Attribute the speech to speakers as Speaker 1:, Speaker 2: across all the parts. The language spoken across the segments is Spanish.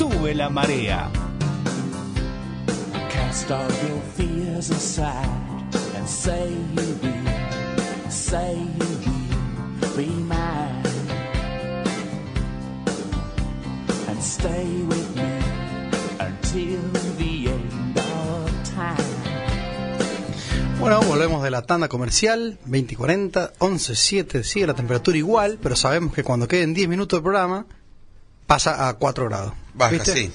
Speaker 1: sube la marea.
Speaker 2: Cast all your fears aside and say you will, say you will be mine. And stay with me until the end of time.
Speaker 3: Bueno, volvemos de la tanda comercial, 20 y 40, 11, 7, sigue la temperatura igual, pero sabemos que cuando queden 10 minutos de programa, pasa a 4 grados.
Speaker 4: Baja,
Speaker 3: ¿Viste?
Speaker 4: sí.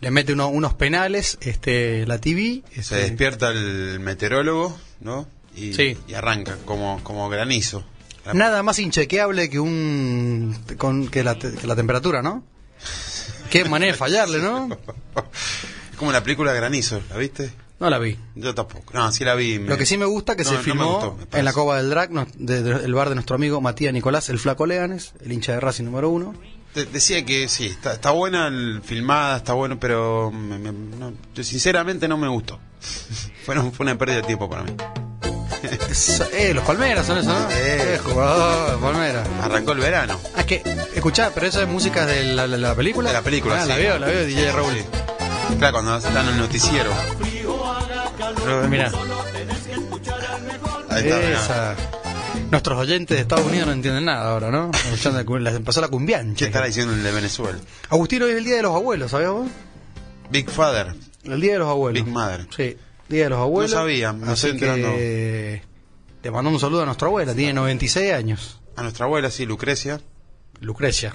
Speaker 3: Le mete uno- unos penales este, la TV.
Speaker 4: Se
Speaker 3: este,
Speaker 4: despierta el meteorólogo, ¿no? Y,
Speaker 3: Sí.
Speaker 4: y arranca como, como granizo.
Speaker 3: Nada más inchequeable que un con, que, la, que la temperatura, ¿no? Qué manera de fallarle, ¿no?
Speaker 4: Es como la película Granizo, ¿la viste?
Speaker 3: No la vi.
Speaker 4: Yo tampoco. No, sí la vi. me-
Speaker 3: Lo que sí me gusta que
Speaker 4: No,
Speaker 3: se
Speaker 4: no
Speaker 3: filmó
Speaker 4: gustó,
Speaker 3: en la Cova del Drac, no, de- de- el bar de nuestro amigo Matías Nicolás, el Flaco Leanes, el hincha de Racing número uno.
Speaker 4: De- decía que sí, está, está buena el- filmada, está bueno, pero me- me- no, yo sinceramente no me gustó. fue, una- fue una pérdida de tiempo para mí.
Speaker 3: Eh, los Palmeras son eso, ¿no?
Speaker 4: Eh.
Speaker 3: Eh, jugador, Palmeras.
Speaker 4: Arrancó el verano.
Speaker 3: Ah, que, escuchá, pero eso es música de la, de la película.
Speaker 4: De la película,
Speaker 3: Ah, la
Speaker 4: sí.
Speaker 3: veo, la veo, DJ Raúl.
Speaker 4: Sí. Claro, cuando están en el noticiero.
Speaker 3: Mira,
Speaker 4: Ahí está, mirá.
Speaker 3: Nuestros oyentes de Estados Unidos no entienden nada ahora, ¿no? Les empezó la
Speaker 4: ¿Qué
Speaker 3: cumbiancha.
Speaker 4: estará diciendo el de Venezuela?
Speaker 3: Agustín, hoy es el día de los abuelos, ¿sabías vos?
Speaker 4: Big Father.
Speaker 3: El día de los abuelos.
Speaker 4: Big Mother.
Speaker 3: Sí, día de los abuelos.
Speaker 4: No sabía, me
Speaker 3: así
Speaker 4: estoy enterando.
Speaker 3: que le mandamos un saludo a nuestra abuela, tiene 96 años.
Speaker 4: A nuestra abuela, sí, Lucrecia.
Speaker 3: Lucrecia.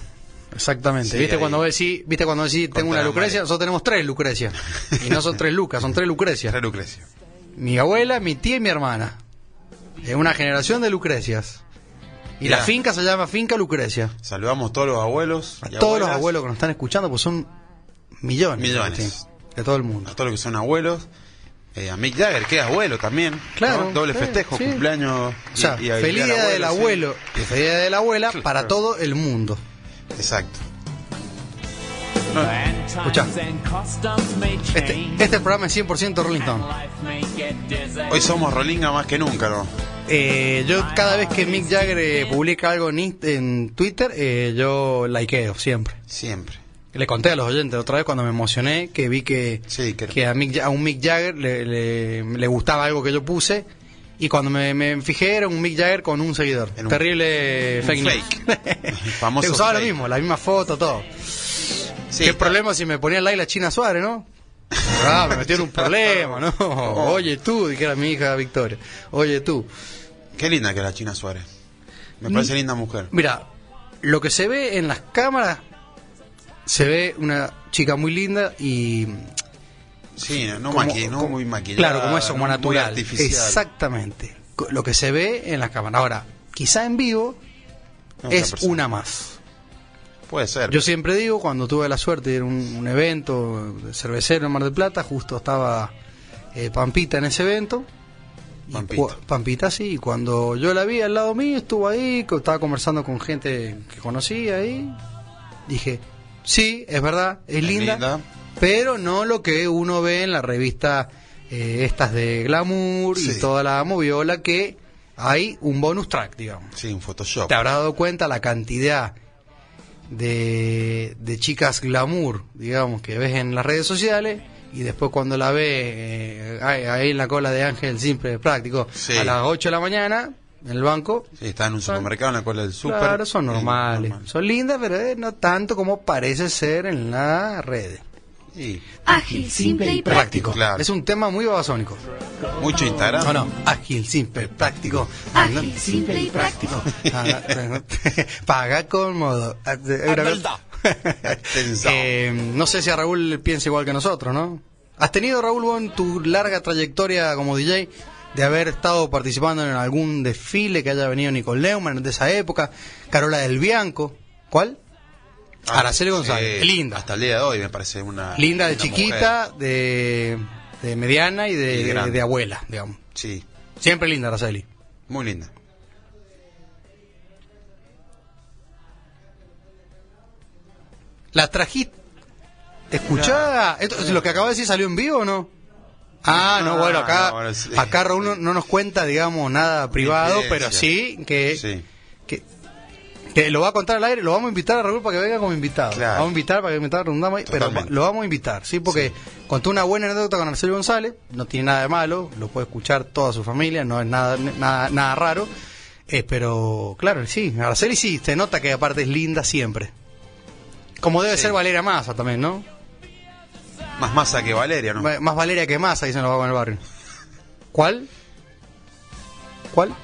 Speaker 3: Exactamente.
Speaker 4: Sí,
Speaker 3: ¿Viste,
Speaker 4: ahí.
Speaker 3: cuando decís, ¿Viste cuando decís tengo una Lucrecia? Nosotros tenemos tres Lucrecia. Y no son tres Lucas, son tres Lucrecias.
Speaker 4: Era Lucrecia.
Speaker 3: Mi abuela, mi tía y mi hermana. Es una generación de Lucrecias. Y
Speaker 4: Mirá.
Speaker 3: la finca se llama Finca Lucrecia.
Speaker 4: Saludamos a todos los abuelos.
Speaker 3: A
Speaker 4: y
Speaker 3: todos los abuelos que nos están escuchando, pues son millones.
Speaker 4: Millones.
Speaker 3: De todo el mundo.
Speaker 4: A todos los que son abuelos. Eh, a Mick Jagger, que es abuelo también.
Speaker 3: Claro,
Speaker 4: ¿no? Doble festejo,
Speaker 3: sí.
Speaker 4: cumpleaños.
Speaker 3: O sea,
Speaker 4: y-
Speaker 3: feliz día del
Speaker 4: sí.
Speaker 3: abuelo y feliz día de la abuela
Speaker 4: Claro.
Speaker 3: para todo el mundo.
Speaker 4: Exacto.
Speaker 2: May
Speaker 3: Este, este programa es 100% Rolling Stone.
Speaker 4: Hoy somos Rolinga más que nunca, ¿no?
Speaker 3: Eh, yo cada vez que Mick Jagger eh, publica algo en, Twitter, eh, yo likeo siempre.
Speaker 4: Siempre.
Speaker 3: Le conté a los oyentes otra vez cuando me emocioné que vi que,
Speaker 4: Sí, que-
Speaker 3: que a, Mick, a un Mick Jagger le, le- le gustaba algo que yo puse y cuando me, me fijé era un Mick Jagger con un seguidor.
Speaker 4: Un-
Speaker 3: Terrible
Speaker 4: un
Speaker 3: fake news.
Speaker 4: fake. Famoso
Speaker 3: Le usaba lo
Speaker 4: fake.
Speaker 3: mismo, la misma foto, todo.
Speaker 4: Sí,
Speaker 3: Qué
Speaker 4: está-
Speaker 3: problema si me ponía like la China Suárez, ¿no? Ah, me metieron un problema, ¿no? Oye tú, dijera mi hija Victoria. Oye tú.
Speaker 4: Qué linda que es la China Suárez. Me parece linda mujer.
Speaker 3: Mira, lo que se ve en las cámaras, se ve una chica muy linda y...
Speaker 4: Sí, no,
Speaker 3: como-
Speaker 4: maqui- no
Speaker 3: como-
Speaker 4: muy maquillada.
Speaker 3: Claro, como eso, como
Speaker 4: no muy
Speaker 3: natural.
Speaker 4: artificial.
Speaker 3: Exactamente. Lo que se ve en las cámaras. Ahora, quizá en vivo es
Speaker 4: persona.
Speaker 3: una más.
Speaker 4: Puede ser.
Speaker 3: Yo siempre digo, cuando tuve la suerte de ir a un, un evento de cervecero en Mar del Plata, justo estaba eh, Pampita en ese evento.
Speaker 4: Pampita.
Speaker 3: Pampita, sí. Y cuando yo la vi al lado mío, estuvo ahí, estaba conversando con gente que conocía ahí. Dije, sí, es verdad, es,
Speaker 4: Es
Speaker 3: linda,
Speaker 4: linda.
Speaker 3: pero no lo que uno ve en la revista eh, estas de glamour y toda la moviola, que hay un bonus track, digamos
Speaker 4: Sí, un Photoshop.
Speaker 3: te habrás dado cuenta la cantidad de, de chicas glamour, digamos, que ves en las redes sociales y después cuando la ves eh, ahí, en la cola de Ángel Simple Práctico
Speaker 4: Sí.
Speaker 3: a las 8 de la mañana en el banco.
Speaker 4: Sí, está en un supermercado en la cola del súper.
Speaker 3: Claro, son normales.
Speaker 4: normal.
Speaker 3: Son lindas, pero eh, no tanto como parece ser en las redes.
Speaker 4: Sí,
Speaker 5: Ágil, simple y práctico.
Speaker 4: Claro.
Speaker 3: Es un tema muy babasónico.
Speaker 4: mucho Instagram.
Speaker 3: No, no, ágil, simple, práctico.
Speaker 5: Ágil, simple y práctico.
Speaker 3: Ah, Paga con modo.
Speaker 4: Atención.
Speaker 3: Eh, no sé si a Raúl piensa igual que nosotros, ¿no? ¿Has tenido, Raúl, vos en tu larga trayectoria como DJ de haber estado participando en algún desfile que haya venido Nicole Leumann de esa época? Carola del Bianco. ¿Cuál?
Speaker 4: Ah,
Speaker 3: Araceli González.
Speaker 4: sí,
Speaker 3: Linda.
Speaker 4: Hasta el día de hoy me parece una.
Speaker 3: Linda de
Speaker 4: una
Speaker 3: chiquita, de, de mediana y de,
Speaker 4: Y
Speaker 3: de- abuela, digamos.
Speaker 4: Sí,
Speaker 3: Siempre linda, Araceli.
Speaker 4: muy linda.
Speaker 3: La trajiste. Escuchá, ¿esto, ¿lo que acabo de decir salió en vivo o no? Ah, no,
Speaker 4: Ah,
Speaker 3: bueno, acá, acá Raúl no, no nos cuenta, digamos, nada privado, pero sí que,
Speaker 4: Sí.
Speaker 3: que, Que lo va a contar al aire, lo vamos a invitar a Raúl para que venga como invitado.
Speaker 4: Claro.
Speaker 3: Vamos a invitar para que invitar, redundamos pero lo vamos a invitar, ¿sí? Porque contó una buena anécdota con Arcelo González, no tiene nada de malo, lo puede escuchar toda su familia, no es nada, nada, nada raro. Eh, pero, claro, sí, Araceli sí, se nota que aparte es linda siempre. Como debe
Speaker 4: Sí.
Speaker 3: ser Valeria Massa también, ¿no?
Speaker 4: Más masa que Valeria, ¿no?
Speaker 3: Más Valeria que Massa, dicen los vagos en el barrio. ¿Cuál? ¿Cuál?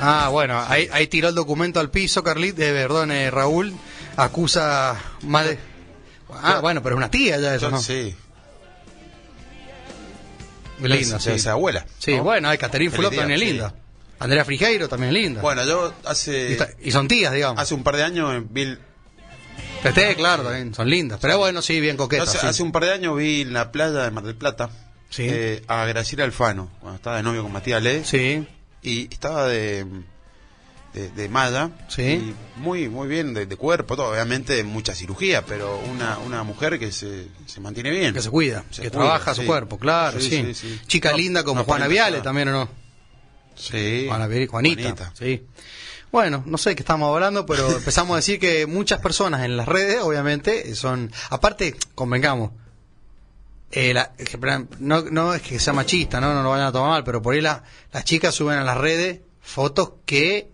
Speaker 3: Ah, bueno, ahí, ahí tiró el documento al piso, Carlit, eh, perdón, eh, Raúl, acusa más de... Ah, bueno, pero es una tía ya eso, ¿no?
Speaker 4: Sí.
Speaker 3: Linda, sí.
Speaker 4: ser abuela.
Speaker 3: Sí,
Speaker 4: ¿no?
Speaker 3: bueno, hay Caterín Fulop también es linda. Andrea Frigeiro también es linda.
Speaker 4: Bueno, yo
Speaker 3: y,
Speaker 4: hace
Speaker 3: está- y son tías, digamos.
Speaker 4: hace un par de años vi el-
Speaker 3: Tete, claro, también son lindas. Pero bueno, sí, bien coquetas.
Speaker 4: hace,
Speaker 3: sí.
Speaker 4: hace un par de años vi en la playa de Mar del Plata
Speaker 3: Sí.
Speaker 4: eh, a Graciela Alfano cuando estaba de novio con Matías Le
Speaker 3: Sí,
Speaker 4: y estaba de de, de malla
Speaker 3: Sí.
Speaker 4: y muy muy bien de, de cuerpo todo obviamente mucha cirugía pero una una mujer que se, se mantiene bien
Speaker 3: que se cuida,
Speaker 4: Se
Speaker 3: que
Speaker 4: cuida,
Speaker 3: trabaja su cuerpo, claro, sí. Chica
Speaker 4: No,
Speaker 3: linda como
Speaker 4: no
Speaker 3: Juana Viale también, ¿o no?
Speaker 4: sí
Speaker 3: Juana Juanita,
Speaker 4: Juanita.
Speaker 3: sí. Bueno, no sé qué estamos hablando, pero empezamos a decir que muchas personas en las redes, obviamente, son... Aparte, convengamos, eh, la- no, no es que sea machista, ¿no? no lo vayan a tomar mal, pero por ahí la- las chicas suben a las redes fotos que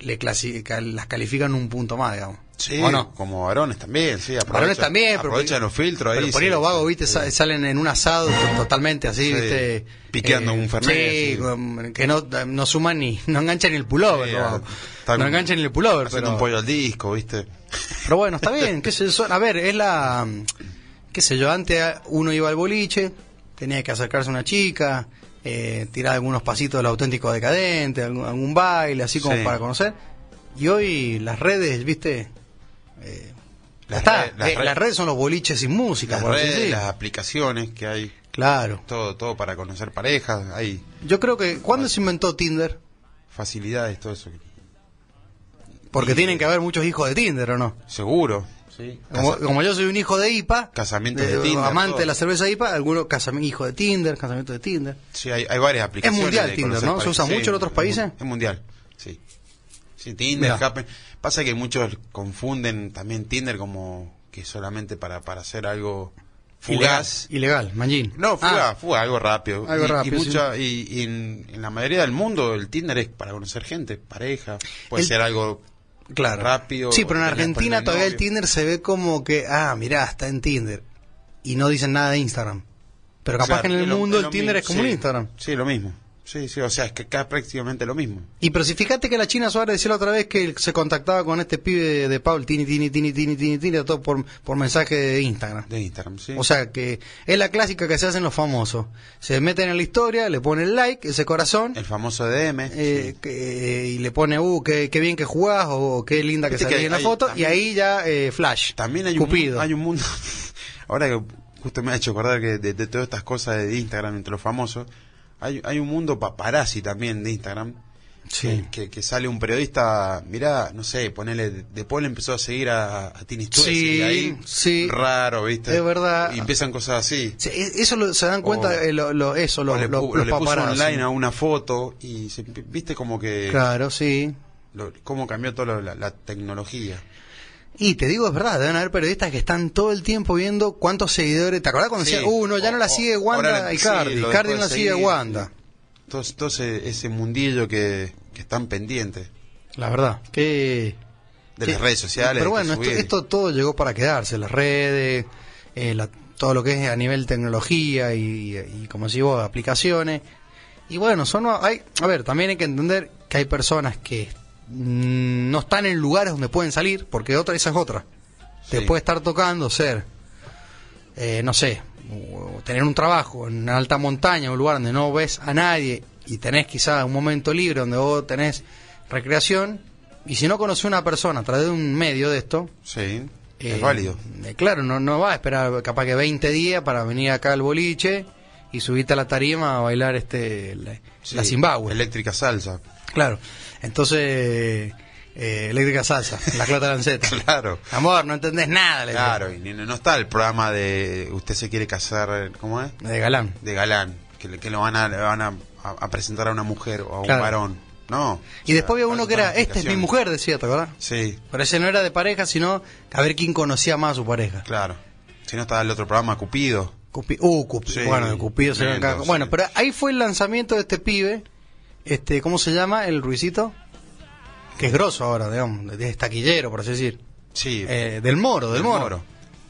Speaker 3: le clasifica- las califican un punto más, digamos.
Speaker 4: Sí,
Speaker 3: ¿O no?
Speaker 4: como varones también, sí.
Speaker 3: Varones también, pero
Speaker 4: aprovechan los filtros ahí.
Speaker 3: Pero por ahí
Speaker 4: sí,
Speaker 3: los vagos, viste,
Speaker 4: sí.
Speaker 3: salen en un asado to- totalmente así,
Speaker 4: Sí,
Speaker 3: viste. eh,
Speaker 4: piqueando un Fernet,
Speaker 3: que no, no suman ni, no enganchan ni el pullover,
Speaker 4: están
Speaker 3: No enganchan ni el pullover,
Speaker 4: Haciendo
Speaker 3: pero,
Speaker 4: un pollo al disco, ¿viste?
Speaker 3: pero bueno, está bien, qué sé yo, a ver, es la, qué sé yo, antes uno iba al boliche, tenía que acercarse a una chica, eh, tirar algunos pasitos del auténtico decadente, algún, algún baile, así como
Speaker 4: Sí.
Speaker 3: para conocer, y hoy las redes, viste, eh,
Speaker 4: Las
Speaker 3: está,
Speaker 4: las
Speaker 3: eh, las redes son los boliches sin música,
Speaker 4: Las redes, aplicaciones que hay,
Speaker 3: Claro.
Speaker 4: todo todo para conocer parejas, hay
Speaker 3: Yo creo que, ¿cuándo se inventó Tinder?
Speaker 4: facilidades, todo eso.
Speaker 3: Porque
Speaker 4: Y-
Speaker 3: tienen que haber muchos hijos de Tinder, ¿o no?
Speaker 4: Seguro. Sí.
Speaker 3: Como, como yo soy un hijo de IPA,
Speaker 4: Casamientos de Tinder,
Speaker 3: amante
Speaker 4: todo.
Speaker 3: de la cerveza IPA, algunos casamientos hijo de Tinder, casamiento de Tinder.
Speaker 4: Sí, hay, hay varias aplicaciones.
Speaker 3: mundial
Speaker 4: de
Speaker 3: Tinder, ¿no? ¿Se usa mucho en otros
Speaker 4: es
Speaker 3: países?
Speaker 4: Es mundial, sí. Sí, Tinder. Happen. Pasa que muchos confunden también Tinder como que solamente para, para hacer algo fugaz.
Speaker 3: Ilegal, ilegal manjín.
Speaker 4: No, fuga,
Speaker 3: Ah,
Speaker 4: fuga, algo rápido.
Speaker 3: Algo
Speaker 4: y,
Speaker 3: rápido,
Speaker 4: y mucha, y, y en, en la mayoría del mundo el Tinder es para conocer gente, pareja. Puede
Speaker 3: El-
Speaker 4: ser algo
Speaker 3: claro.
Speaker 4: rápido.
Speaker 3: Sí, pero en Argentina todavía el. Tinder se ve como que, ah, mirá, está en Tinder. Y no dicen nada de Instagram. Pero capaz
Speaker 4: Claro,
Speaker 3: que en el
Speaker 4: lo-
Speaker 3: mundo el Tinder
Speaker 4: mismo,
Speaker 3: es como un. Instagram.
Speaker 4: Sí, lo mismo. Sí, sí, o sea, es que acá es prácticamente lo mismo.
Speaker 3: Y pero si fíjate que la China Suárez decía la otra vez que se contactaba con este pibe de, de Paul, tini, tini, tini, tini, tini, tini, todo por, por mensaje de Instagram.
Speaker 4: De Instagram, sí.
Speaker 3: O sea que es la clásica que se hacen los famosos. Se meten en la historia, le ponen like, ese corazón,
Speaker 4: el famoso DM.
Speaker 3: eh,
Speaker 4: sí.
Speaker 3: que- y le pone, uh, qué, qué bien que jugás, o qué linda que salís en la
Speaker 4: hay-
Speaker 3: foto,
Speaker 4: también-
Speaker 3: y ahí ya eh, flash.
Speaker 4: También hay un,
Speaker 3: Cupido.
Speaker 4: mu- hay un mundo. Ahora que justo me ha hecho acordar que de, de todas estas cosas de Instagram entre los famosos, hay, hay un mundo paparazzi también de Instagram.
Speaker 3: Sí.
Speaker 4: Que, que, que sale un periodista, mirá, no sé, ponele, de- le empezó a seguir a, a Tini
Speaker 3: Sí,
Speaker 4: y ahí,
Speaker 3: sí.
Speaker 4: raro, ¿viste?
Speaker 3: Es verdad.
Speaker 4: Y empiezan cosas así.
Speaker 3: Sí, e- eso lo- se dan cuenta,
Speaker 4: O-
Speaker 3: eh, lo, lo- eso, lo,
Speaker 4: le,
Speaker 3: lo- los
Speaker 4: le puso online a una foto y se, viste como que
Speaker 3: Claro, sí.
Speaker 4: lo- cómo cambió toda la, la tecnología.
Speaker 3: Y te digo, es verdad, deben haber periodistas que están todo el tiempo viendo cuántos seguidores. ¿Te acordás cuando
Speaker 4: Sí.
Speaker 3: decían, uh, no, ya no la sigue Wanda y Cardi? Cardi no la sigue. Wanda.
Speaker 4: Todo, todo ese, mundillo que, que están pendientes
Speaker 3: La verdad, que...
Speaker 4: de
Speaker 3: que-
Speaker 4: las redes sociales.
Speaker 3: Pero bueno, esto, esto todo llegó para quedarse, las redes, eh, la- todo lo que es a nivel tecnología y, y como decís vos, aplicaciones. Y bueno, son hay, a ver, también hay que entender que hay personas que no están en lugares donde pueden salir, porque otra esa es otra. Te puede estar tocando ser, eh, no sé, tener un trabajo en una alta montaña, un lugar donde no ves a nadie y tenés quizá un momento libre donde vos tenés recreación. Y si no conoces a una persona a través de un medio de esto,
Speaker 4: Sí,
Speaker 3: eh,
Speaker 4: es válido.
Speaker 3: eh, claro, no, no va a esperar capaz que 20 días para venir acá al boliche y subirte a la tarima a bailar este la,
Speaker 4: Sí,
Speaker 3: la Zimbabue.
Speaker 4: Eléctrica salsa.
Speaker 3: Claro. Entonces, eh, eléctrica salsa, la clota lanceta.
Speaker 4: Claro.
Speaker 3: Amor, no entendés nada. le.
Speaker 4: Claro, y no no está el programa de usted se quiere casar, ¿cómo es?
Speaker 3: De galán.
Speaker 4: De galán, que, lo van a, le van a, a- a presentar a una mujer o a
Speaker 3: Claro.
Speaker 4: un varón. No.
Speaker 3: Y después había uno que era, esta es mi mujer, decía, ¿te acordás?
Speaker 4: Sí,
Speaker 3: Pero ese no era de pareja, sino a ver quién conocía más a su pareja.
Speaker 4: claro. Si no estaba el otro programa, Cupido.
Speaker 3: Cupi- uh,
Speaker 4: Sí,
Speaker 3: bueno, Cupido se. Bueno, pero ahí fue el lanzamiento de este pibe, este, ¿cómo se llama? El Ruisito, que es grosso ahora, digamos, es taquillero, por así decir.
Speaker 4: Sí.
Speaker 3: Eh, del Moro, del,
Speaker 4: Del
Speaker 3: Moro.
Speaker 4: Moro.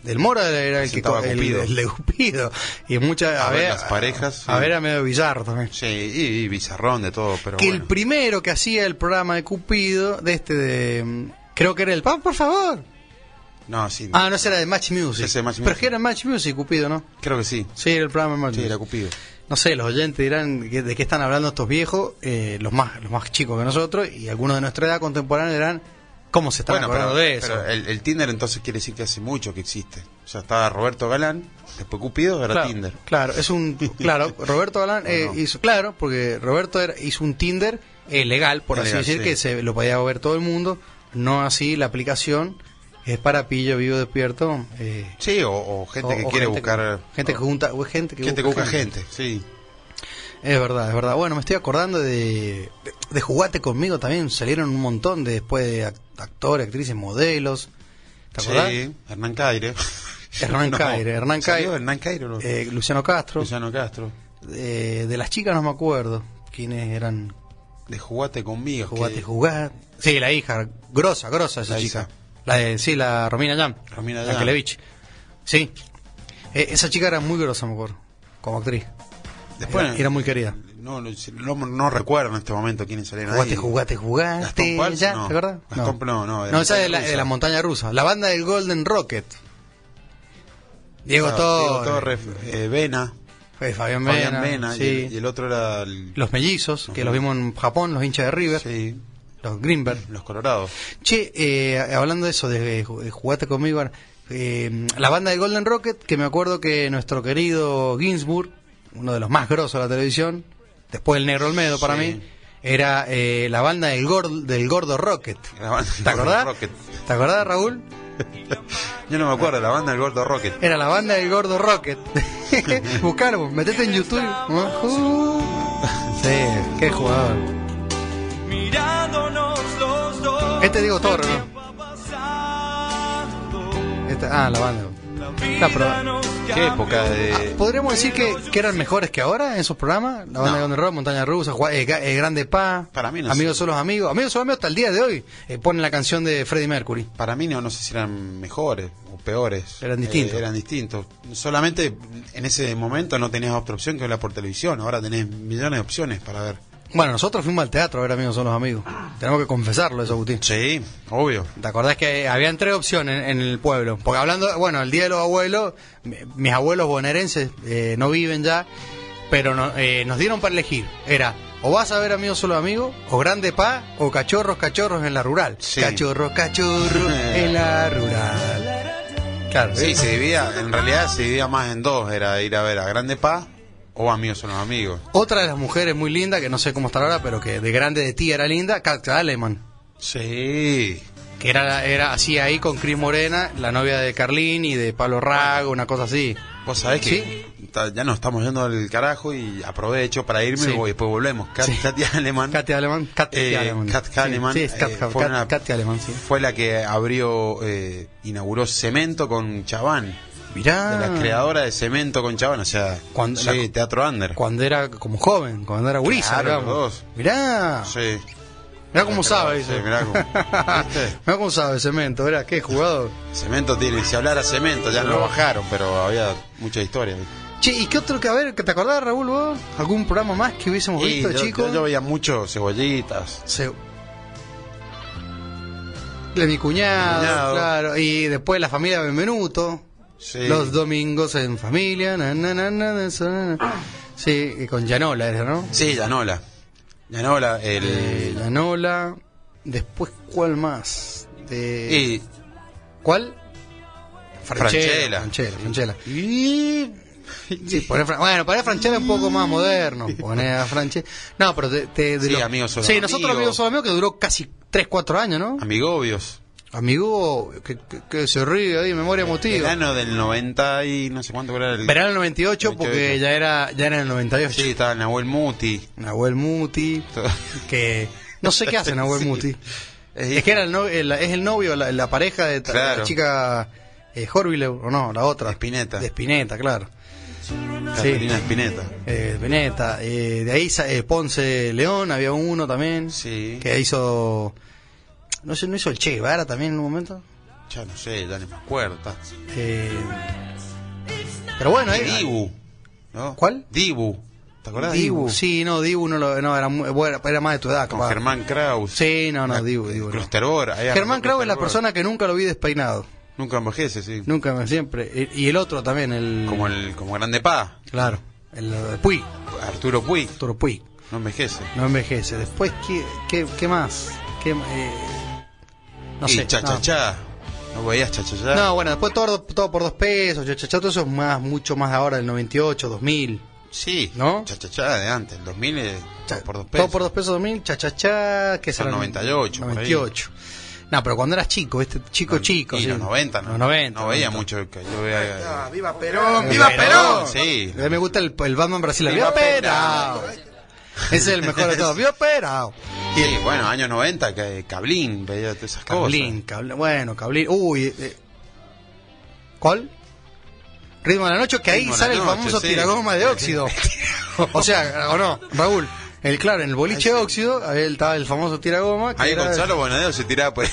Speaker 3: Del Moro era el que el,
Speaker 4: Cupido.
Speaker 3: el de Cupido. Y muchas,
Speaker 4: A
Speaker 3: a,
Speaker 4: ver las parejas,
Speaker 3: A
Speaker 4: sí.
Speaker 3: ver, era medio bizarro también.
Speaker 4: sí, y, y bizarrón de todo, pero
Speaker 3: que
Speaker 4: bueno.
Speaker 3: el primero que hacía el programa de Cupido, de este de. mm, Creo que era el. ¡Papá, por favor!
Speaker 4: No, sí.
Speaker 3: Ah, no, ese era de Match Music.
Speaker 4: Ese de Match
Speaker 3: Pero
Speaker 4: Music.
Speaker 3: es que era Match Music, Cupido, ¿no?
Speaker 4: Creo que sí.
Speaker 3: Sí, era el programa de Match
Speaker 4: Sí,
Speaker 3: Music.
Speaker 4: era Cupido.
Speaker 3: No sé, los oyentes dirán que- de qué están hablando estos viejos, eh, los más los más chicos que nosotros, y algunos de nuestra edad contemporánea dirán, ¿cómo se están
Speaker 4: Bueno,
Speaker 3: acordando
Speaker 4: pero,
Speaker 3: de eso?
Speaker 4: pero el, el Tinder entonces quiere decir que hace mucho que existe. O sea, estaba Roberto Galán, después Cupido, era
Speaker 3: claro,
Speaker 4: Tinder.
Speaker 3: Claro, es un claro, Roberto Galán eh, hizo claro, porque Roberto era- hizo un Tinder eh, legal, por así decir,
Speaker 4: sí.
Speaker 3: que se lo podía ver todo el mundo, no así la aplicación es para pillo vivo despierto. eh,
Speaker 4: Sí, o, o gente
Speaker 3: o-
Speaker 4: que
Speaker 3: o
Speaker 4: quiere
Speaker 3: gente
Speaker 4: buscar...
Speaker 3: gente que junta o gente que
Speaker 4: gente que busca gente, sí.
Speaker 3: Es verdad, es verdad. Bueno, me estoy acordando de, de, de Jugate conmigo también. Salieron un montón de, después de act- actores, actrices, modelos. ¿Te acordás?
Speaker 4: Sí, Hernán Caire.
Speaker 3: Hernán Caire, Hernán
Speaker 4: ¿Salió
Speaker 3: Caire.
Speaker 4: Hernán Caire no?
Speaker 3: Eh, Luciano Castro.
Speaker 4: Luciano Castro.
Speaker 3: Eh, de las chicas no me acuerdo quiénes eran.
Speaker 4: De Jugate conmigo.
Speaker 3: Jugate,
Speaker 4: que-
Speaker 3: jugar. Sí, la hija. Grosa, grosa esa
Speaker 4: La
Speaker 3: chica.
Speaker 4: hija.
Speaker 3: La de, sí, la Romina Yam.
Speaker 4: Romina
Speaker 3: La
Speaker 4: Yam.
Speaker 3: Kelevich. Sí. Eh, esa chica era muy grosa, me acuerdo. Como actriz.
Speaker 4: Después,
Speaker 3: era, era muy querida.
Speaker 4: No, no, no, recuerdo en este momento quiénes salieron ahí.
Speaker 3: jugaste.
Speaker 4: Gastón Pals,
Speaker 3: ¿Ya?
Speaker 4: no.
Speaker 3: ¿Te?
Speaker 4: Gastón, no, no,
Speaker 3: No, esa es la, de la montaña rusa. La banda del Golden Rocket. Diego Torres.
Speaker 4: Diego Torres, eh, Vena,
Speaker 3: eh, Fabián.
Speaker 4: Fabián Vena, y,
Speaker 3: sí.
Speaker 4: el, y el otro era el-
Speaker 3: Los mellizos, que los vimos en Japón, los hinchas de River.
Speaker 4: sí,
Speaker 3: Los Greenberg.
Speaker 4: los Colorados.
Speaker 3: Che, eh, hablando de eso, de, de jugate conmigo, eh, la banda de Golden Rocket, que me acuerdo que nuestro querido Ginsburg, uno de los más grosos de la televisión, después el Negro Olmedo para
Speaker 4: Sí.
Speaker 3: mí, era eh, la banda del, gordo del Gordo Rocket.
Speaker 4: La banda
Speaker 3: ¿Te acordás?
Speaker 4: Rocket.
Speaker 3: ¿Te acordás, Raúl?
Speaker 4: Yo no me acuerdo, la banda del Gordo Rocket.
Speaker 3: Era la banda del Gordo Rocket. Buscalo, metete en YouTube. Uh, sí, qué jugador. Este Diego Torres, ¿no? Este- ah, la banda.
Speaker 2: nos
Speaker 4: Qué época
Speaker 3: Ah,
Speaker 4: de...
Speaker 3: ¿Podríamos decir que, que eran mejores que ahora en esos programas? La banda
Speaker 4: No.
Speaker 3: de Golden Rock, Montaña Rusa, Gua- eh, eh, Grande Pa,
Speaker 4: Para mí no
Speaker 3: Amigos
Speaker 4: sé.
Speaker 3: son los amigos. Amigos son los amigos hasta el día de hoy. eh, ponen la canción de Freddie Mercury.
Speaker 4: Para mí no, no sé si eran mejores o peores.
Speaker 3: Eran distintos.
Speaker 4: Eh, eran distintos. Solamente en ese momento no tenías otra opción que verla por televisión. Ahora tenés millones de opciones para ver.
Speaker 3: Bueno, nosotros fuimos al teatro a ver Amigos son los amigos. Tenemos que confesarlo eso, Agustín.
Speaker 4: Sí, obvio.
Speaker 3: ¿Te acordás que habían tres opciones en, en el pueblo? Porque hablando, bueno, el Día de los Abuelos, mi- mis abuelos bonaerenses eh, no viven ya, pero no- eh, nos dieron para elegir. Era, o vas a ver Amigos Solo Amigos, o Grande Pa, o Cachorros, Cachorros en la Rural.
Speaker 4: Sí.
Speaker 3: Cachorros, Cachorros en la Rural. Claro,
Speaker 4: Sí,
Speaker 3: ¿eh?
Speaker 4: se dividía, en realidad se dividía más en dos. Era ir a ver a Grande Paz o Amigos son los amigos.
Speaker 3: Otra de las mujeres muy lindas, que no sé cómo está ahora, pero que de grande de ti era linda, Katja Aleman.
Speaker 4: Sí.
Speaker 3: Que era, era así ahí con Cris Morena, la novia de Carlín y de Pablo Rago, una cosa así.
Speaker 4: Vos sabés que ta- ya nos estamos yendo al carajo y aprovecho para irme
Speaker 3: Sí.
Speaker 4: y después volvemos. Kat-
Speaker 3: Sí.
Speaker 4: Katia Alemán.
Speaker 3: Katia Alemán. Katia
Speaker 4: Eh,
Speaker 3: Alemán.
Speaker 4: Kat
Speaker 3: Sí,
Speaker 4: Alemán,
Speaker 3: Sí, es Kat,
Speaker 4: eh,
Speaker 3: Kat-
Speaker 4: fue una-
Speaker 3: Katia Alemán, sí.
Speaker 4: Fue la que abrió, eh, inauguró Cemento con Chaván.
Speaker 3: Mirá.
Speaker 4: De la creadora de Cemento con Chaván, o sea,
Speaker 3: Cuando-
Speaker 4: sí,
Speaker 3: la-
Speaker 4: Teatro Under.
Speaker 3: Cuando era como joven, cuando era gurisa,
Speaker 4: Claro, dos.
Speaker 3: Mirá.
Speaker 4: Sí.
Speaker 3: Mirá cómo sabe, dice.
Speaker 4: mirá cómo-.
Speaker 3: Mirá cómo sabe Cemento, ¿verdad? Qué jugador.
Speaker 4: Cemento tiene, si hablara Cemento, ya no lo bajaron, pero había mucha historia.
Speaker 3: Che, ¿y qué otro que, a ver, que te acordás, Raúl, vos? ¿Algún programa más que hubiésemos visto,
Speaker 4: yo,
Speaker 3: chicos?
Speaker 4: yo- veía mucho cebollitas.
Speaker 3: De mi cuñado,
Speaker 4: Mi cuñado.
Speaker 3: claro. Y después la familia Benvenuto.
Speaker 4: Sí.
Speaker 3: Los domingos en familia. na, na, na. Sí, y con Yanola era, ¿no?
Speaker 4: Sí, Llanola. Llanola, el...
Speaker 3: Eh, Yanola. Después, ¿cuál más? De...
Speaker 4: y
Speaker 3: ¿Cuál?
Speaker 4: Franchella.
Speaker 3: Franchella, Franchella.
Speaker 4: Y...
Speaker 3: Sí, poné Fran- bueno, poné a Franchella un poco más moderno. Poné a Franchella. No, pero te, te- de
Speaker 4: Sí, Amigos Solo
Speaker 3: Sí, nosotros amigos solo amigos que duró casi 3, 4 años, ¿no?
Speaker 4: Amigobios.
Speaker 3: Amigo, que, que- que se ríe ahí, memoria emotiva.
Speaker 4: Verano del 90 y no sé cuánto era el...
Speaker 3: Verano del 98,
Speaker 4: 98.
Speaker 3: porque ya era ya era el 98.
Speaker 4: Sí, estaba Nahuel Muti.
Speaker 3: Nahuel Muti, que No sé qué hace Nahuel
Speaker 4: Sí.
Speaker 3: Muti.
Speaker 4: Es,
Speaker 3: Es que era el no- el- es el novio, la, la pareja de ta-
Speaker 4: Claro.
Speaker 3: la chica eh, o no, la otra.
Speaker 4: De Spinetta.
Speaker 3: De Spinetta, claro.
Speaker 4: Catalina Spinetta.
Speaker 3: Eh, Spinetta. eh, de ahí eh, Ponce León, había uno también.
Speaker 4: Sí.
Speaker 3: Que hizo. No sé, ¿no hizo el Che Guevara también en un momento?
Speaker 4: Ya no sé, ya ni me acuerdo.
Speaker 3: Eh, pero bueno, ahí.
Speaker 4: Dibu. ¿no?
Speaker 3: ¿Cuál?
Speaker 4: Dibu. ¿Te acordás de
Speaker 3: Dibu, sí, no, Dibu no, lo, no era, muy- bueno, era más de tu edad,
Speaker 4: Con
Speaker 3: capaz.
Speaker 4: Germán Kraus.
Speaker 3: Sí, no, no, Dibu, Dibu. no.
Speaker 4: Ahí
Speaker 3: Germán
Speaker 4: arrancó
Speaker 3: Krau es la persona que nunca lo vi despeinado.
Speaker 4: Nunca envejece, sí.
Speaker 3: Nunca, siempre. Y el otro también, el.
Speaker 4: Como el como Grande Pa.
Speaker 3: Claro, el Puy,
Speaker 4: Arturo Puig.
Speaker 3: Arturo Puy.
Speaker 4: No envejece.
Speaker 3: No envejece. Después, ¿qué, qué, qué más? ¿Qué, eh, no
Speaker 4: y
Speaker 3: sé.
Speaker 4: cha cha
Speaker 3: no.
Speaker 4: cha. ¿No veías cha cha cha?
Speaker 3: No, bueno, después todo, todo por dos pesos, cha, cha, cha, todo eso es más, mucho más de ahora, del 98, 2000.
Speaker 4: Sí.
Speaker 3: ¿No?
Speaker 4: Cha cha cha de antes. El 2000 es
Speaker 3: Cha-
Speaker 4: todo por dos
Speaker 3: Todo
Speaker 4: pesos.
Speaker 3: por dos pesos, 2000, cha, cha, cha, que
Speaker 4: Son
Speaker 3: será
Speaker 4: 98, por ahí.
Speaker 3: 98. No, pero cuando eras chico, este chico, chico.
Speaker 4: Y
Speaker 3: sí.
Speaker 4: los 90, ¿no?
Speaker 3: Los 90.
Speaker 4: No veía
Speaker 3: 90.
Speaker 4: mucho. que Yo veía.
Speaker 3: ¡Viva Perón!
Speaker 4: ¡Viva Perón! Sí.
Speaker 3: A mí me gusta el, el Batman brasileño.
Speaker 4: Viva
Speaker 3: ¡Viva Perón! Ese es el mejor de todos. ¡Viva Perón!
Speaker 4: Sí, bueno, años 90, que Cablín veía todas esas
Speaker 3: Cablín, Cablín, bueno, Cablín. Uy, eh, ¿cuál? Ritmo de la noche, que ahí
Speaker 4: Ritmo de
Speaker 3: sale el famoso
Speaker 4: sí.
Speaker 3: tiragoma de óxido. o sea, o no, Raúl. El claro, en el boliche óxido, ahí estaba el famoso tiragoma. que
Speaker 4: Ahí Gonzalo Bonadeo se tiraba por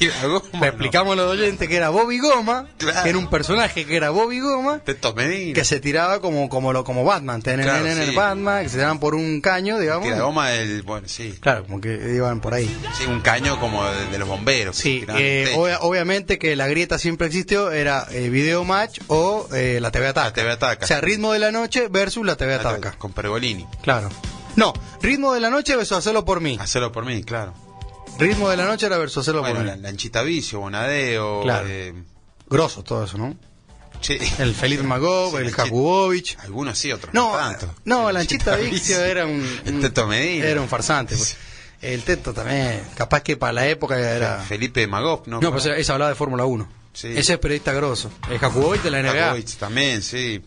Speaker 4: el.
Speaker 3: Le explicamos a los oyentes que era Bobby Goma,
Speaker 4: Claro.
Speaker 3: que era un personaje que era Bobby Goma, que se tiraba como como lo como Batman,
Speaker 4: Claro,
Speaker 3: en el. Batman, que se tiraban por un caño, digamos.
Speaker 4: Tiragoma del. Bueno, sí.
Speaker 3: Claro, como que iban por ahí.
Speaker 4: Sí, un caño como de, de los bomberos.
Speaker 3: Sí, eh,
Speaker 4: el
Speaker 3: obviamente que la grieta siempre existió, era eh, Video Match o eh, la TV Ataca.
Speaker 4: La TV Ataca.
Speaker 3: O sea, Ritmo de la Noche versus la TV Ataca.
Speaker 4: Con Pergolini.
Speaker 3: Claro. No, Ritmo de la Noche versus Hacerlo por mí.
Speaker 4: Hacerlo por mí, claro.
Speaker 3: Ritmo de la Noche era versus Hacerlo
Speaker 4: Bueno,
Speaker 3: por
Speaker 4: la. Lanchita Vicio, Bonadeo.
Speaker 3: Claro.
Speaker 4: eh,
Speaker 3: Grosso todo eso, ¿no?
Speaker 4: sí.
Speaker 3: El Felipe Magov,
Speaker 4: Sí,
Speaker 3: el
Speaker 4: Lanchita-. Algunos sí, otros
Speaker 3: No,
Speaker 4: no, tanto.
Speaker 3: no, Lanchita Vicio era un,
Speaker 4: El
Speaker 3: un-
Speaker 4: Teto Medina.
Speaker 3: Era un farsante. pues. El Teto también, capaz que para la época era...
Speaker 4: Felipe Magov, ¿no?
Speaker 3: No, pues ese hablaba de Fórmula 1.
Speaker 4: Sí.
Speaker 3: Ese es periodista grosso. El Jakubovich de la NBA.
Speaker 4: Jakovich también, sí.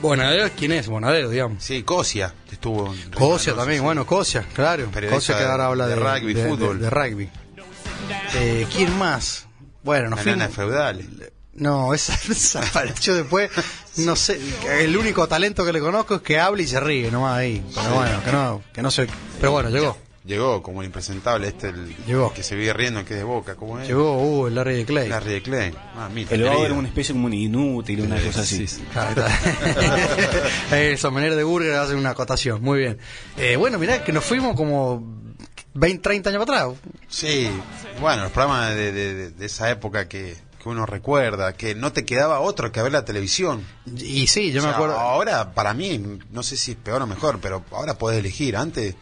Speaker 3: Bonadeo, ¿quién es? Bonadeo, digamos.
Speaker 4: Sí, Cosia estuvo. en
Speaker 3: Cosia también,
Speaker 4: sí.
Speaker 3: bueno, Cosia, claro. Cosia que ahora habla de,
Speaker 4: de rugby,
Speaker 3: de-
Speaker 4: fútbol.
Speaker 3: De, de rugby. Eh, ¿Quién más? Bueno, nos fuimos.
Speaker 4: feudales.
Speaker 3: No, esa desapareció después. No sé, el único talento que le conozco es que habla y se ríe, nomás ahí. Pero bueno, que no, que no sé. Pero bueno, llegó.
Speaker 4: Llegó como el impresentable este, el
Speaker 3: Llegó.
Speaker 4: que se vive riendo, que es de boca, ¿cómo es?
Speaker 3: Llegó, uh, el Larry de Clay.
Speaker 4: Larry de Clay. Ah, mi
Speaker 1: El Bauer
Speaker 4: querido.
Speaker 1: una especie como un inútil, una cosa así.
Speaker 3: Claro, está. Eso, manera de Burger hace una acotación. Muy bien. Eh, bueno, mirá que nos fuimos como 20, 30 años para atrás.
Speaker 4: Sí, bueno, los programas de, de- de- de esa época que, que uno recuerda, que no te quedaba otro que ver la televisión.
Speaker 3: Y sí, yo
Speaker 4: O
Speaker 3: me acuerdo.
Speaker 4: Ahora, para mí, no sé si es peor o mejor, pero ahora podés elegir. Antes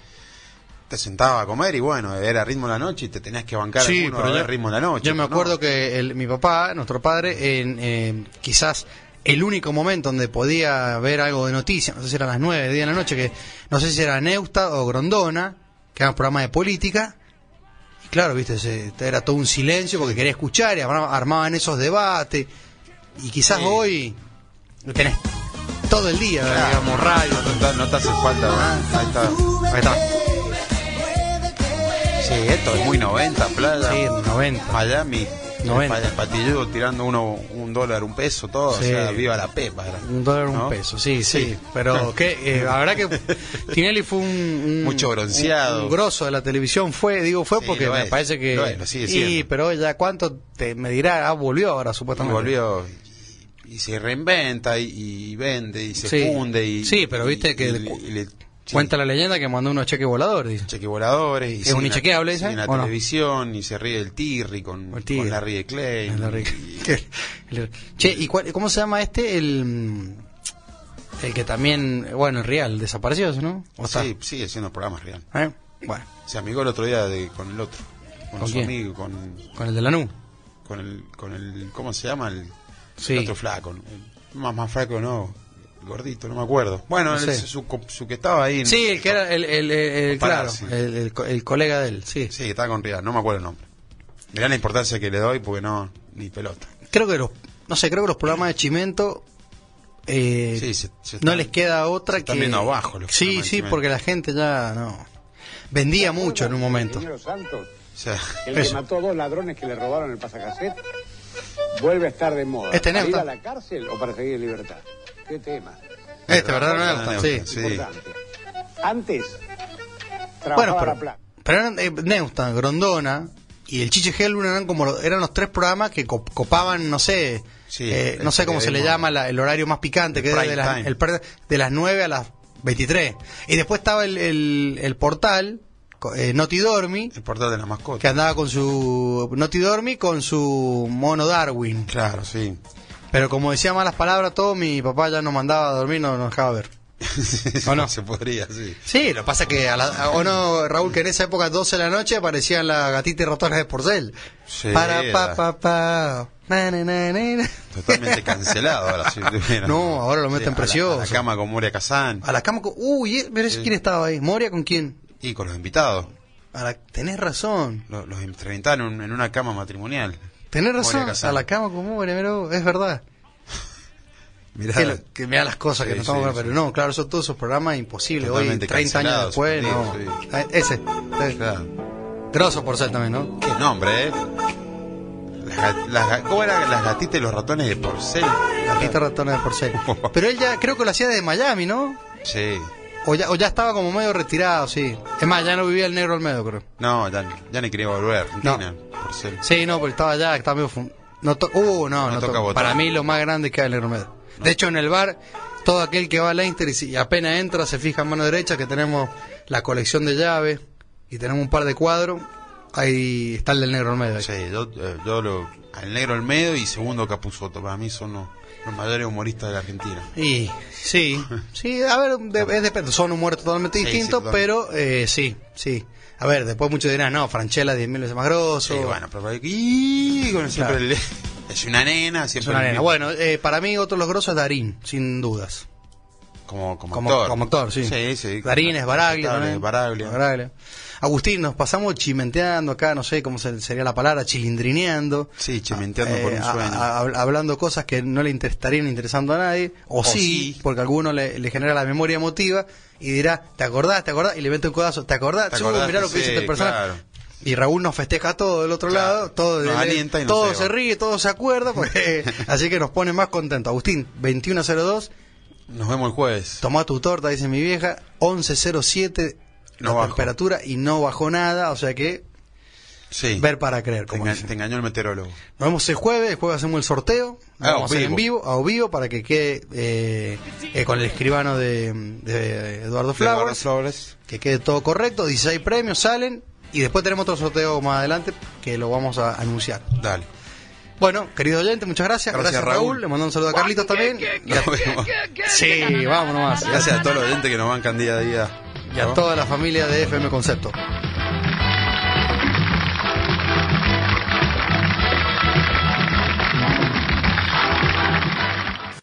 Speaker 4: te sentabas a comer y bueno, era ritmo de la noche y te tenías que bancar
Speaker 3: Sí,
Speaker 4: alguno
Speaker 3: pero
Speaker 4: a ver
Speaker 3: yo,
Speaker 4: ritmo de la noche.
Speaker 3: yo me
Speaker 4: no.
Speaker 3: acuerdo que el- mi papá, nuestro padre, en, eh, quizás el único momento donde podía ver algo de noticias, no sé si era a las 9, 10 de la noche, que no sé si era Neusta o Grondona, que eran programas de política. Y claro, viste, se- era todo un silencio porque quería escuchar y arma- armaban esos debates. Y quizás
Speaker 4: Sí.
Speaker 3: hoy tenés todo el día,
Speaker 4: Claro.
Speaker 3: digamos, radio.
Speaker 4: No te, no te hace falta. Ahí está.
Speaker 3: Ahí está.
Speaker 4: Sí, esto es muy 90, playa.
Speaker 3: Sí, 90.
Speaker 4: Miami.
Speaker 3: 90.
Speaker 4: El patilludo tirando uno, un dólar, un peso, todo.
Speaker 3: Sí.
Speaker 4: O sea, viva la pepa. era.
Speaker 3: Un dólar, un
Speaker 4: ¿No?
Speaker 3: peso, sí, sí.
Speaker 4: Sí.
Speaker 3: Pero que, eh, la verdad que Tinelli fue un, un-
Speaker 4: Mucho bronceado.
Speaker 3: un, un grosso de la televisión. Fue, digo, fue
Speaker 4: Sí,
Speaker 3: porque me
Speaker 4: es,
Speaker 3: parece que.
Speaker 4: lo es, lo siendo.
Speaker 3: pero ya cuánto te me dirá, ah, volvió ahora
Speaker 4: Y
Speaker 3: supuestamente.
Speaker 4: volvió y, y se reinventa y, y vende y se
Speaker 3: Sí.
Speaker 4: funde. Y,
Speaker 3: Sí, pero viste
Speaker 4: y-
Speaker 3: que
Speaker 4: y y le- sí,
Speaker 3: Cuenta la leyenda que mandó unos cheques voladores, dice.
Speaker 4: cheque voladores. Y
Speaker 3: ¿Es un
Speaker 4: en la-
Speaker 3: inchequeable
Speaker 4: En la
Speaker 3: no?
Speaker 4: televisión y se ríe el Tirri con,
Speaker 3: El Tirri.
Speaker 4: con Larry de Clay.
Speaker 3: Larry-
Speaker 4: Y-
Speaker 3: Che, ¿y cuál- cómo se llama este? El. El que también. Bueno, el Real, desapareció, ¿no? ¿O está?
Speaker 4: sí, sigue siendo programas real.
Speaker 3: ¿Eh? Bueno,
Speaker 4: Se amigó el otro día de, con el otro. Con,
Speaker 3: ¿Con
Speaker 4: su
Speaker 3: quién?
Speaker 4: amigo, con,
Speaker 3: con el de la NU.
Speaker 4: con el, con el, ¿cómo se llama? El,
Speaker 3: Sí.
Speaker 4: el otro flaco. el- más, más flaco no, gordito, no me acuerdo. Bueno,
Speaker 3: No
Speaker 4: el- su, co- su que estaba ahí.
Speaker 3: Sí, el que era el, el, el- el- claro, el, el co- el colega de él, sí.
Speaker 4: Sí, estaba con Real, no me acuerdo el nombre. Mirá la importancia que le doy porque no, ni pelota.
Speaker 3: Creo que los, no sé, creo que los programas de Chimento eh,
Speaker 4: Sí, se- se
Speaker 3: no les queda otra
Speaker 4: se están
Speaker 3: que
Speaker 4: viendo abajo los
Speaker 3: sí, sí, porque la gente ya no. vendía mucho en un momento.
Speaker 6: Ingeniero Santos,
Speaker 4: sea,
Speaker 6: el
Speaker 3: Eso.
Speaker 6: que mató a dos ladrones que le robaron el pasacassette, vuelve a estar de moda.
Speaker 3: Este
Speaker 6: ¿Para ir a la cárcel o para seguir en libertad? ¿Qué tema?
Speaker 3: Este, ¿verdad? No, sí.
Speaker 4: sí.
Speaker 6: Importante. Antes, trabajaba
Speaker 3: Bueno,
Speaker 6: la
Speaker 3: pero,
Speaker 6: plata.
Speaker 3: pero eran eh, Neusta, Grondona y el Chiche Helbun eran como eran los tres programas que co- copaban, no sé,
Speaker 4: Sí,
Speaker 3: eh, no sé cómo se le llama la- el horario más picante,
Speaker 4: El
Speaker 3: que era de, las- el de las 9 a las 23. Y después estaba el, el, el portal, eh, Noti Dormi,
Speaker 4: el portal de la mascota.
Speaker 3: que andaba con su Noti Dormi con su mono Darwin.
Speaker 4: Claro, sí.
Speaker 3: Pero como decía malas palabras, todo mi papá ya nos mandaba a dormir, no nos dejaba ver. ¿O no?
Speaker 4: Se podría, sí.
Speaker 3: Sí, lo que pasa es que, a la- a- o no, Raúl, que en esa época, 12 de la noche, aparecían las gatitas y ratones de porcel.
Speaker 4: Sí,
Speaker 3: Para pa pa pa. na.
Speaker 4: Totalmente cancelado ahora. Si
Speaker 3: No, ahora lo meten
Speaker 4: a la-
Speaker 3: precioso.
Speaker 4: A la, cama con Moria Kazán.
Speaker 3: A la cama con... Uy, eh, pero quién estaba ahí. ¿Moria con quién?
Speaker 4: Y con los invitados.
Speaker 3: A la... Tenés razón.
Speaker 4: Los, los entrevistaron en, en una cama matrimonial.
Speaker 3: Tenés razón. A la cama con pero es verdad.
Speaker 4: Mirá,
Speaker 3: Que, lo- que mira las cosas que
Speaker 4: Sí,
Speaker 3: nos estamos
Speaker 4: sí,
Speaker 3: pero
Speaker 4: sí.
Speaker 3: no, claro, son todos esos programas imposibles. Hoy,
Speaker 4: Totalmente
Speaker 3: 30 años después, no. Ah, Ese.
Speaker 4: Claro.
Speaker 3: Grosso por ser también, ¿no?
Speaker 4: Qué nombre, ¿eh? Las, las ¿Cómo eran las gatitas y los ratones de porcel?
Speaker 3: Gatita ratones de porcel. Pero él ya creo que lo hacía desde Miami, ¿no?
Speaker 4: Sí.
Speaker 3: O ya, o ya estaba como medio retirado, sí. Es más, ya no vivía el negro Olmedo, creo.
Speaker 4: No, ya, ya ni quería volver. Argentina, porcel.
Speaker 3: Sí, no, pero estaba ya, estaba medio... fun- No to- uh, no,
Speaker 4: No
Speaker 3: no,
Speaker 4: toca
Speaker 3: to-. Para mí lo más grande que hay el negro Olmedo. De hecho, en el bar, todo aquel que va a Leinster y, si- apenas entra se fija en mano derecha que tenemos la colección de llaves y tenemos un par de cuadros. Ahí está el del negro Olmedo. ahí.
Speaker 4: Sí, yo, eh, yo lo. Al negro Olmedo y segundo Capuzoto. Para mí son los, los mayores humoristas de la Argentina.
Speaker 3: Y sí, sí, a ver, de- es depende, son humores totalmente
Speaker 4: Sí,
Speaker 3: distintos,
Speaker 4: sí,
Speaker 3: pero eh, sí, sí. A ver, después muchos dirán, no, Franchella 10.000 veces más grosso.
Speaker 4: Sí, bueno, pero. Y, con siempre
Speaker 3: Claro.
Speaker 4: el- es una nena,
Speaker 3: es
Speaker 4: siempre.
Speaker 3: una
Speaker 4: el
Speaker 3: nena. Bueno, eh, para mí otro de los grosos es Darín, sin dudas.
Speaker 4: Como, como,
Speaker 3: Como,
Speaker 4: actor.
Speaker 3: como actor, sí.
Speaker 4: Sí, sí.
Speaker 3: Darín es Baraglia.
Speaker 4: Baraglia.
Speaker 3: Baraglia. Agustín, nos pasamos chimenteando acá, no sé cómo se- sería la palabra, chilindrineando.
Speaker 4: Sí, chimenteando
Speaker 3: Eh,
Speaker 4: por un
Speaker 3: a-
Speaker 4: sueño.
Speaker 3: a- a- hablando cosas que no le estarían interesando a nadie, o,
Speaker 4: O
Speaker 3: sí,
Speaker 4: sí.
Speaker 3: porque a alguno le, le genera la memoria emotiva y dirá, ¿te acordás? ¿Te acordás? Y le mete un codazo, ¿te acordás? Mirá lo que
Speaker 4: Sí,
Speaker 3: dice personaje.
Speaker 4: claro.
Speaker 3: Y Raúl nos festeja todo del otro
Speaker 4: Claro.
Speaker 3: lado, todo,
Speaker 4: Nos
Speaker 3: le-
Speaker 4: alienta y nos
Speaker 3: todo se ríe, todo se acuerda, porque, así que nos pone más contentos. Agustín, 2102,
Speaker 4: Nos vemos el jueves.
Speaker 3: tomá tu torta, dice mi vieja, 1107
Speaker 4: No
Speaker 3: la
Speaker 4: bajó.
Speaker 3: temperatura y no bajó nada, o sea que
Speaker 4: Sí.
Speaker 3: ver para creer,
Speaker 4: te,
Speaker 3: como
Speaker 4: enga-
Speaker 3: dicen.
Speaker 4: te engañó el meteorólogo.
Speaker 3: Nos vemos el jueves, el jueves hacemos el sorteo,
Speaker 4: Ah,
Speaker 3: vamos a hacer en
Speaker 4: vivo.
Speaker 3: a vivo, para que quede eh, eh, con el escribano de, de Eduardo
Speaker 4: Eduardo
Speaker 3: Flowers,
Speaker 4: Flores.
Speaker 3: que quede todo correcto, 16 premios salen y después tenemos otro sorteo más adelante que lo vamos a anunciar.
Speaker 4: Dale.
Speaker 3: Bueno, querido oyente, muchas gracias.
Speaker 4: Gracias,
Speaker 3: Gracias, Raúl.
Speaker 4: Raúl.
Speaker 3: Le mandamos un saludo a Carlitos también.
Speaker 4: Nos vemos.
Speaker 3: sí, vamos nomás.
Speaker 4: Gracias a todos los oyentes que nos bancan día a día.
Speaker 3: Y a toda la familia de FM Concepto.